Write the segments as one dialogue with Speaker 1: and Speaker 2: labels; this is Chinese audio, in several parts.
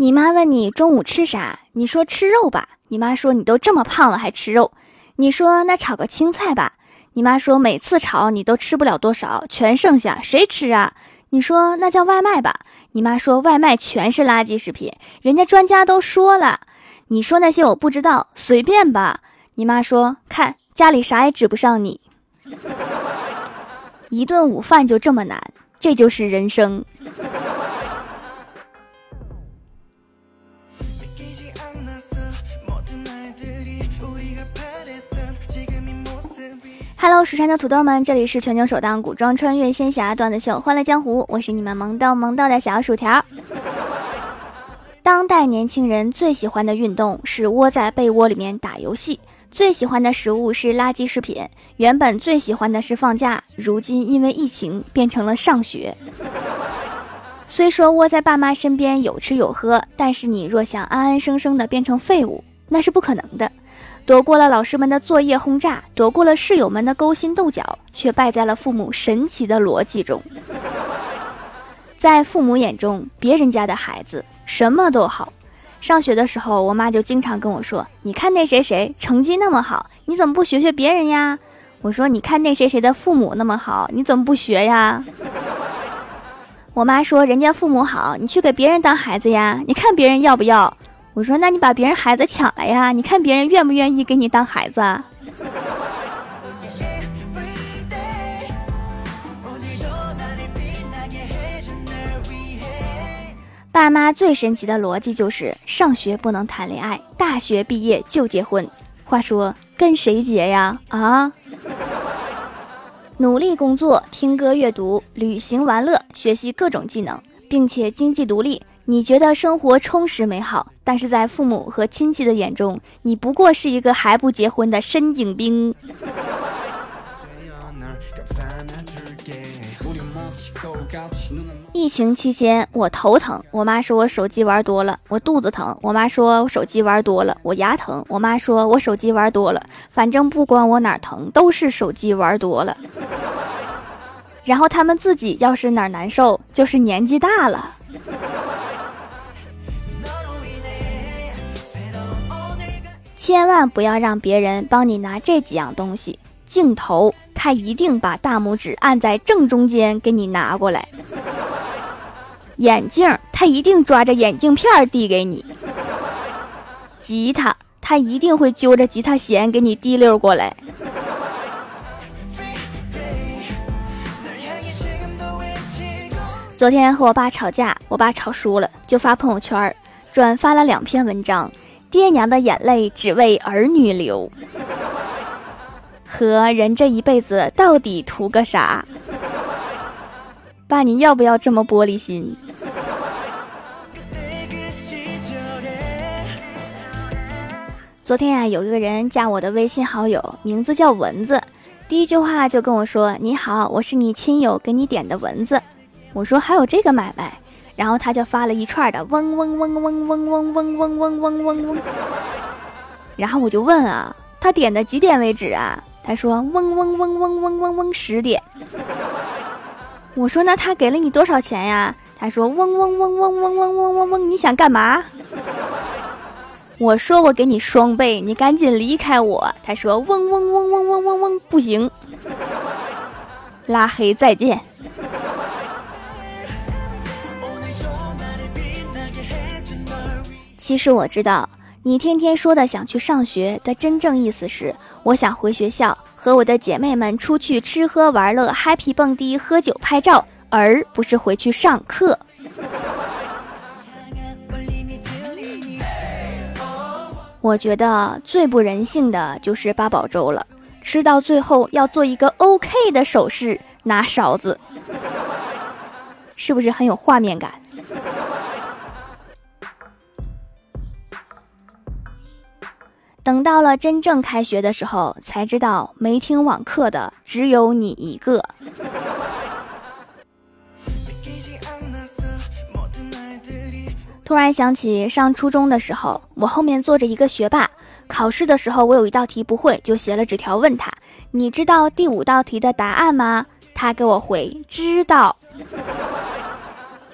Speaker 1: 你妈问你中午吃啥，你说吃肉吧。你妈说你都这么胖了还吃肉。你说那炒个青菜吧。你妈说每次炒你都吃不了多少，全剩下谁吃啊？你说那叫外卖吧。你妈说外卖全是垃圾食品，人家专家都说了。你说那些我不知道，随便吧。你妈说看家里啥也指不上你，一顿午饭就这么难，这就是人生。Hello，蜀山的土豆们，这里是全球首档古装穿越仙侠段子秀《欢乐江湖》，我是你们萌逗萌逗的小薯条。当代年轻人最喜欢的运动是窝在被窝里面打游戏，最喜欢的食物是垃圾食品。原本最喜欢的是放假，如今因为疫情变成了上学。虽说窝在爸妈身边有吃有喝，但是你若想安安生生的变成废物，那是不可能的。躲过了老师们的作业轰炸，躲过了室友们的勾心斗角，却败在了父母神奇的逻辑中。在父母眼中，别人家的孩子什么都好。上学的时候，我妈就经常跟我说：“你看那谁谁成绩那么好，你怎么不学学别人呀？”我说：“你看那谁谁的父母那么好，你怎么不学呀？”我妈说：“人家父母好，你去给别人当孩子呀？你看别人要不要？”我说：“那你把别人孩子抢了呀？你看别人愿不愿意给你当孩子？”爸妈最神奇的逻辑就是：上学不能谈恋爱，大学毕业就结婚。话说跟谁结呀？啊？努力工作，听歌、阅读、旅行、玩乐，学习各种技能，并且经济独立。你觉得生活充实美好，但是在父母和亲戚的眼中，你不过是一个还不结婚的深井兵。疫情期间，我头疼，我妈说我手机玩多了；我肚子疼，我妈说我手机玩多了；我牙疼，我妈说我手机玩多了。反正不管我哪疼，都是手机玩多了。然后他们自己要是哪难受，就是年纪大了。千万不要让别人帮你拿这几样东西：镜头，他一定把大拇指按在正中间给你拿过来；眼镜，他一定抓着眼镜片递给你；吉他，他一定会揪着吉他弦给你滴溜过来。昨天和我爸吵架，我爸吵输了，就发朋友圈，转发了两篇文章。爹娘的眼泪只为儿女流，和人这一辈子到底图个啥？爸，你要不要这么玻璃心？昨天呀，有一个人加我的微信好友，名字叫蚊子，第一句话就跟我说：“你好，我是你亲友给你点的蚊子。”我说：“还有这个买卖？”然后他就发了一串的嗡嗡嗡嗡嗡嗡嗡嗡嗡嗡嗡嗡，然后我就问啊，他点的几点为止啊？他说嗡嗡嗡嗡嗡嗡嗡十点。我说那他给了你多少钱呀？他说嗡嗡嗡嗡嗡嗡嗡嗡嗡，你想干嘛？我说我给你双倍，你赶紧离开我。他说嗡嗡嗡嗡嗡嗡嗡，不行，拉黑再见。其实我知道，你天天说的想去上学的真正意思是，我想回学校和我的姐妹们出去吃喝玩乐，happy 蹦迪、喝酒拍照，而不是回去上课。我觉得最不人性的就是八宝粥了，吃到最后要做一个 OK 的手势，拿勺子，是不是很有画面感？等到了真正开学的时候，才知道没听网课的只有你一个。突然想起上初中的时候，我后面坐着一个学霸，考试的时候我有一道题不会，就写了纸条问他：“你知道第五道题的答案吗？”他给我回：“知道。”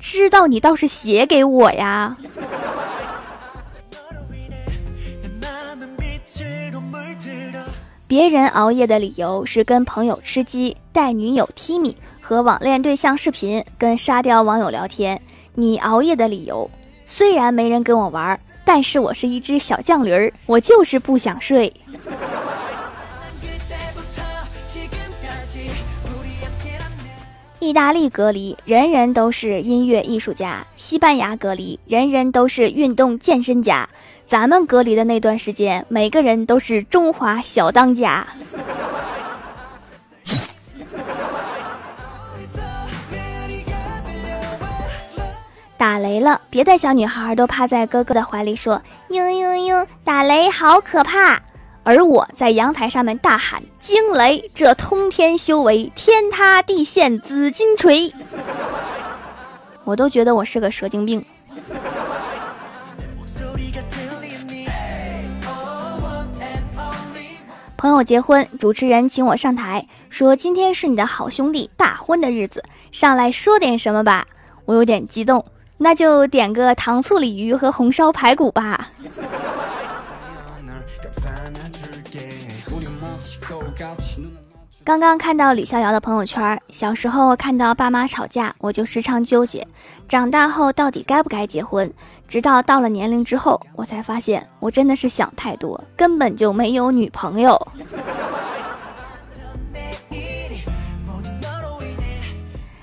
Speaker 1: 知道你倒是写给我呀。别人熬夜的理由是跟朋友吃鸡、带女友 Timi、和网恋对象视频、跟沙雕网友聊天。你熬夜的理由，虽然没人跟我玩，但是我是一只小犟驴，我就是不想睡。意大利隔离，人人都是音乐艺术家；西班牙隔离，人人都是运动健身家。咱们隔离的那段时间，每个人都是中华小当家。打雷了，别的小女孩都趴在哥哥的怀里说：“嘤嘤嘤，打雷好可怕。”而我在阳台上面大喊：“惊雷！这通天修为，天塌地陷紫金锤！”我都觉得我是个蛇精病。朋友结婚，主持人请我上台，说今天是你的好兄弟大婚的日子，上来说点什么吧。我有点激动，那就点个糖醋鲤鱼和红烧排骨吧。刚刚看到李逍遥的朋友圈，小时候看到爸妈吵架，我就时常纠结，长大后到底该不该结婚？直到到了年龄之后，我才发现我真的是想太多，根本就没有女朋友。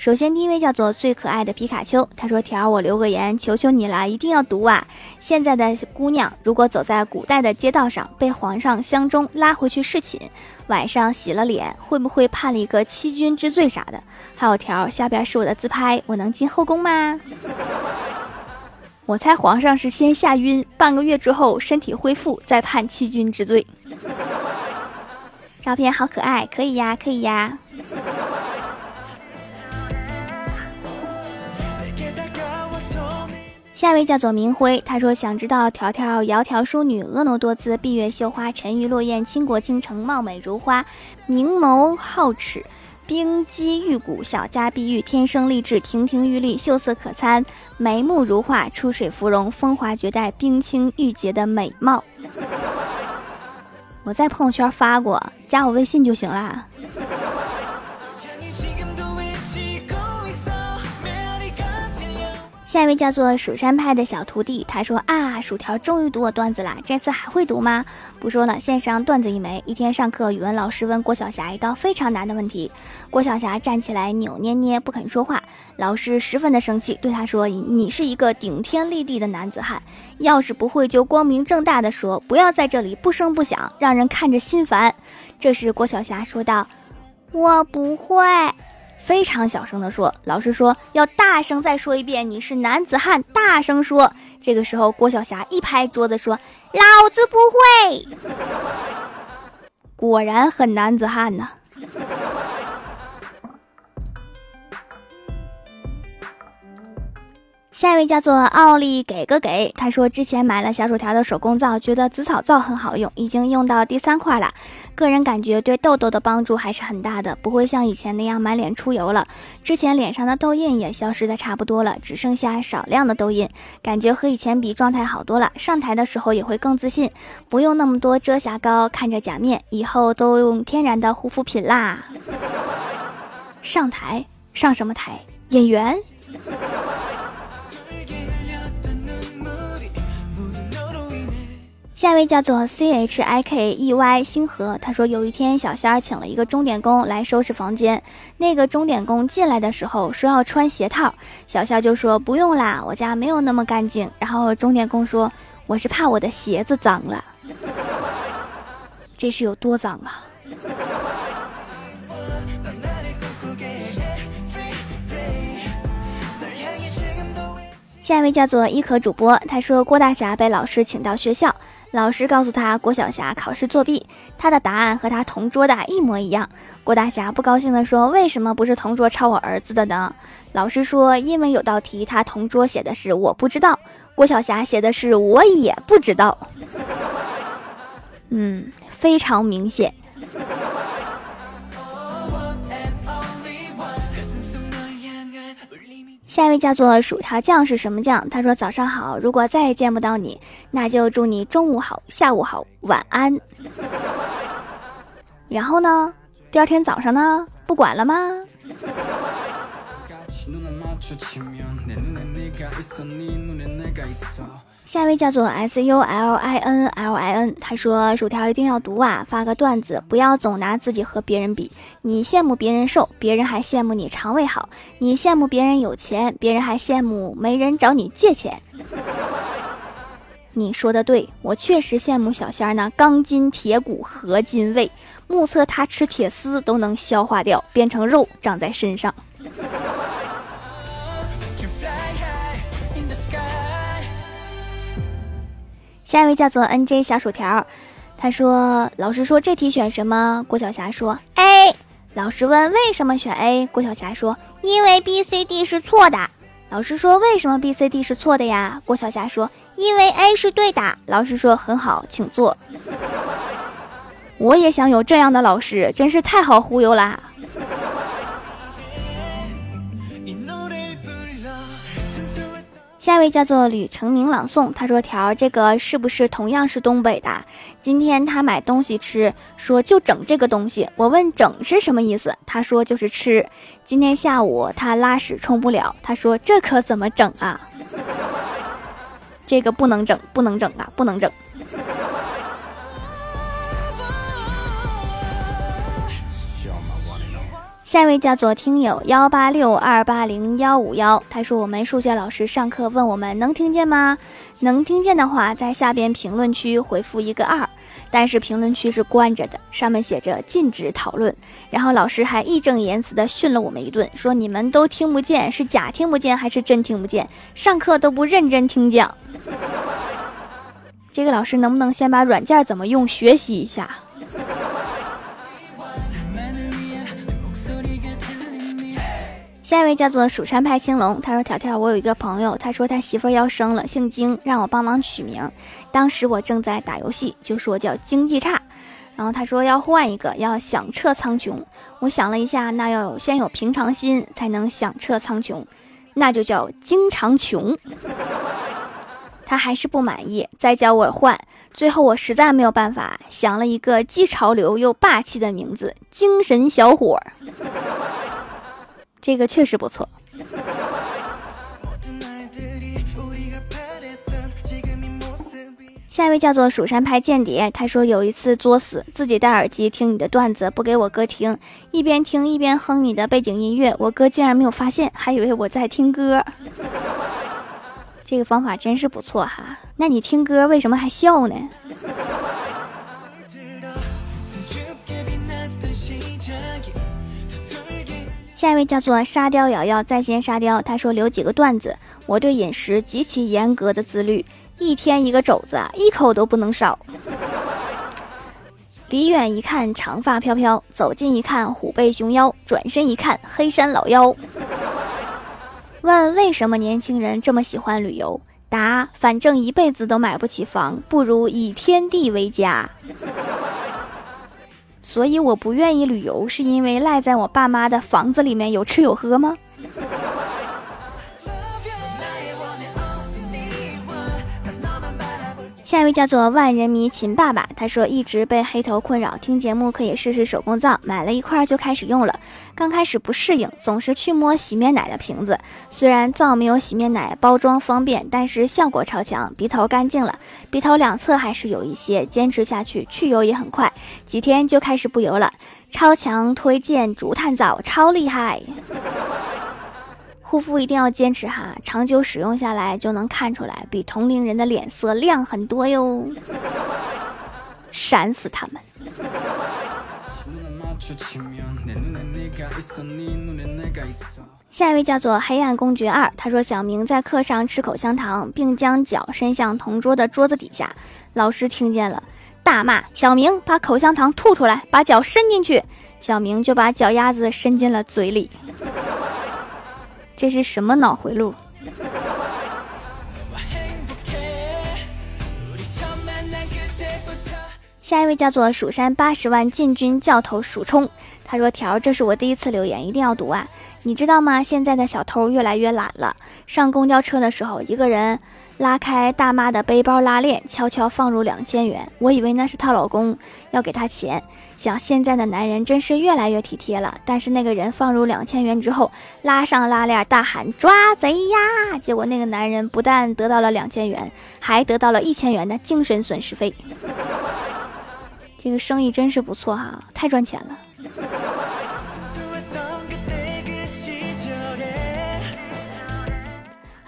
Speaker 1: 首先，第一位叫做最可爱的皮卡丘，他说：“条我留个言，求求你了，一定要读啊！现在的姑娘如果走在古代的街道上，被皇上相中拉回去侍寝，晚上洗了脸，会不会判了一个欺君之罪啥的？还有条，下边是我的自拍，我能进后宫吗？我猜皇上是先吓晕，半个月之后身体恢复，再判欺君之罪。照片好可爱，可以呀，可以呀。”下一位叫做明辉，他说想知道条条窈窕淑女，婀娜多姿，闭月羞花，沉鱼落雁，倾国倾城，貌美如花，明眸皓齿，冰肌玉骨，小家碧玉，天生丽质，亭亭玉立，秀色可餐，眉目如画，出水芙蓉，风华绝代，冰清玉洁的美貌。我在朋友圈发过，加我微信就行啦。下一位叫做蜀山派的小徒弟，他说啊，薯条终于读我段子啦，这次还会读吗？不说了，线上段子一枚。一天上课，语文老师问郭晓霞一道非常难的问题，郭晓霞站起来扭捏捏不肯说话，老师十分的生气，对他说：“你是一个顶天立地的男子汉，要是不会就光明正大的说，不要在这里不声不响，让人看着心烦。”这时郭晓霞说道：“我不会。”非常小声的说：“老师说要大声再说一遍，你是男子汉，大声说。”这个时候，郭晓霞一拍桌子说：“老子不会。”果然很男子汉呐。下一位叫做奥利给个给，他说之前买了小薯条的手工皂，觉得紫草皂很好用，已经用到第三块了。个人感觉对痘痘的帮助还是很大的，不会像以前那样满脸出油了。之前脸上的痘印也消失的差不多了，只剩下少量的痘印，感觉和以前比状态好多了。上台的时候也会更自信，不用那么多遮瑕膏，看着假面，以后都用天然的护肤品啦。上台上什么台？演员。下一位叫做 C H I K E Y 星河，他说有一天小仙儿请了一个钟点工来收拾房间，那个钟点工进来的时候说要穿鞋套，小仙就说不用啦，我家没有那么干净。然后钟点工说我是怕我的鞋子脏了，这是有多脏啊？下一位叫做一可主播，他说郭大侠被老师请到学校。老师告诉他，郭晓霞考试作弊，他的答案和他同桌的一模一样。郭大侠不高兴地说：“为什么不是同桌抄我儿子的呢？”老师说：“因为有道题，他同桌写的是我不知道，郭晓霞写的是我也不知道。”嗯，非常明显。下一位叫做薯条酱是什么酱？他说早上好，如果再也见不到你，那就祝你中午好、下午好、晚安。然后呢？第二天早上呢？不管了吗？下一位叫做 S U L I N L I N，他说薯条一定要读啊，发个段子，不要总拿自己和别人比。你羡慕别人瘦，别人还羡慕你肠胃好；你羡慕别人有钱，别人还羡慕没人找你借钱。你说的对，我确实羡慕小仙儿呢钢筋铁骨合金胃，目测他吃铁丝都能消化掉，变成肉长在身上。下一位叫做 N J 小薯条，他说：“老师说这题选什么？”郭晓霞说：“A。”老师问：“为什么选 A？” 郭晓霞说：“因为 B、C、D 是错的。”老师说：“为什么 B、C、D 是错的呀？”郭晓霞说：“因为 A 是对的。”老师说：“很好，请坐。”我也想有这样的老师，真是太好忽悠啦。下一位叫做吕成明朗诵，他说：“条这个是不是同样是东北的？今天他买东西吃，说就整这个东西。我问整是什么意思，他说就是吃。今天下午他拉屎冲不了，他说这可怎么整啊？这个不能整，不能整啊，不能整。”下一位叫做听友幺八六二八零幺五幺，他说我们数学老师上课问我们能听见吗？能听见的话，在下边评论区回复一个二，但是评论区是关着的，上面写着禁止讨论。然后老师还义正言辞的训了我们一顿，说你们都听不见，是假听不见还是真听不见？上课都不认真听讲。这个老师能不能先把软件怎么用学习一下？下一位叫做蜀山派青龙，他说：“条条，我有一个朋友，他说他媳妇儿要生了，姓金，让我帮忙取名。当时我正在打游戏，就说叫经济差。然后他说要换一个，要响彻苍穹。我想了一下，那要有先有平常心，才能响彻苍穹，那就叫经常穷。他还是不满意，再叫我换。最后我实在没有办法，想了一个既潮流又霸气的名字——精神小伙。”这个确实不错。下一位叫做蜀山派间谍，他说有一次作死，自己戴耳机听你的段子，不给我哥听，一边听一边哼你的背景音乐，我哥竟然没有发现，还以为我在听歌。这个方法真是不错哈。那你听歌为什么还笑呢？下一位叫做沙雕瑶瑶在线沙雕，他说留几个段子。我对饮食极其严格的自律，一天一个肘子，一口都不能少。离远一看长发飘飘，走近一看虎背熊腰，转身一看黑山老妖。问为什么年轻人这么喜欢旅游？答：反正一辈子都买不起房，不如以天地为家。所以我不愿意旅游，是因为赖在我爸妈的房子里面有吃有喝吗？下一位叫做万人迷秦爸爸，他说一直被黑头困扰，听节目可以试试手工皂，买了一块就开始用了。刚开始不适应，总是去摸洗面奶的瓶子，虽然皂没有洗面奶包装方便，但是效果超强，鼻头干净了，鼻头两侧还是有一些，坚持下去去油也很快，几天就开始不油了。超强推荐竹炭皂，超厉害。护肤一定要坚持哈，长久使用下来就能看出来，比同龄人的脸色亮很多哟，闪死他们！下一位叫做黑暗公爵二，他说小明在课上吃口香糖，并将脚伸向同桌的桌子底下，老师听见了，大骂小明把口香糖吐出来，把脚伸进去，小明就把脚丫子伸进了嘴里。这是什么脑回路？下一位叫做蜀山八十万禁军教头蜀冲，他说：“条，这是我第一次留言，一定要读啊！你知道吗？现在的小偷越来越懒了。上公交车的时候，一个人拉开大妈的背包拉链，悄悄放入两千元，我以为那是她老公要给她钱。想现在的男人真是越来越体贴了。但是那个人放入两千元之后，拉上拉链，大喊抓贼呀！结果那个男人不但得到了两千元，还得到了一千元的精神损失费。”这个生意真是不错哈，太赚钱了。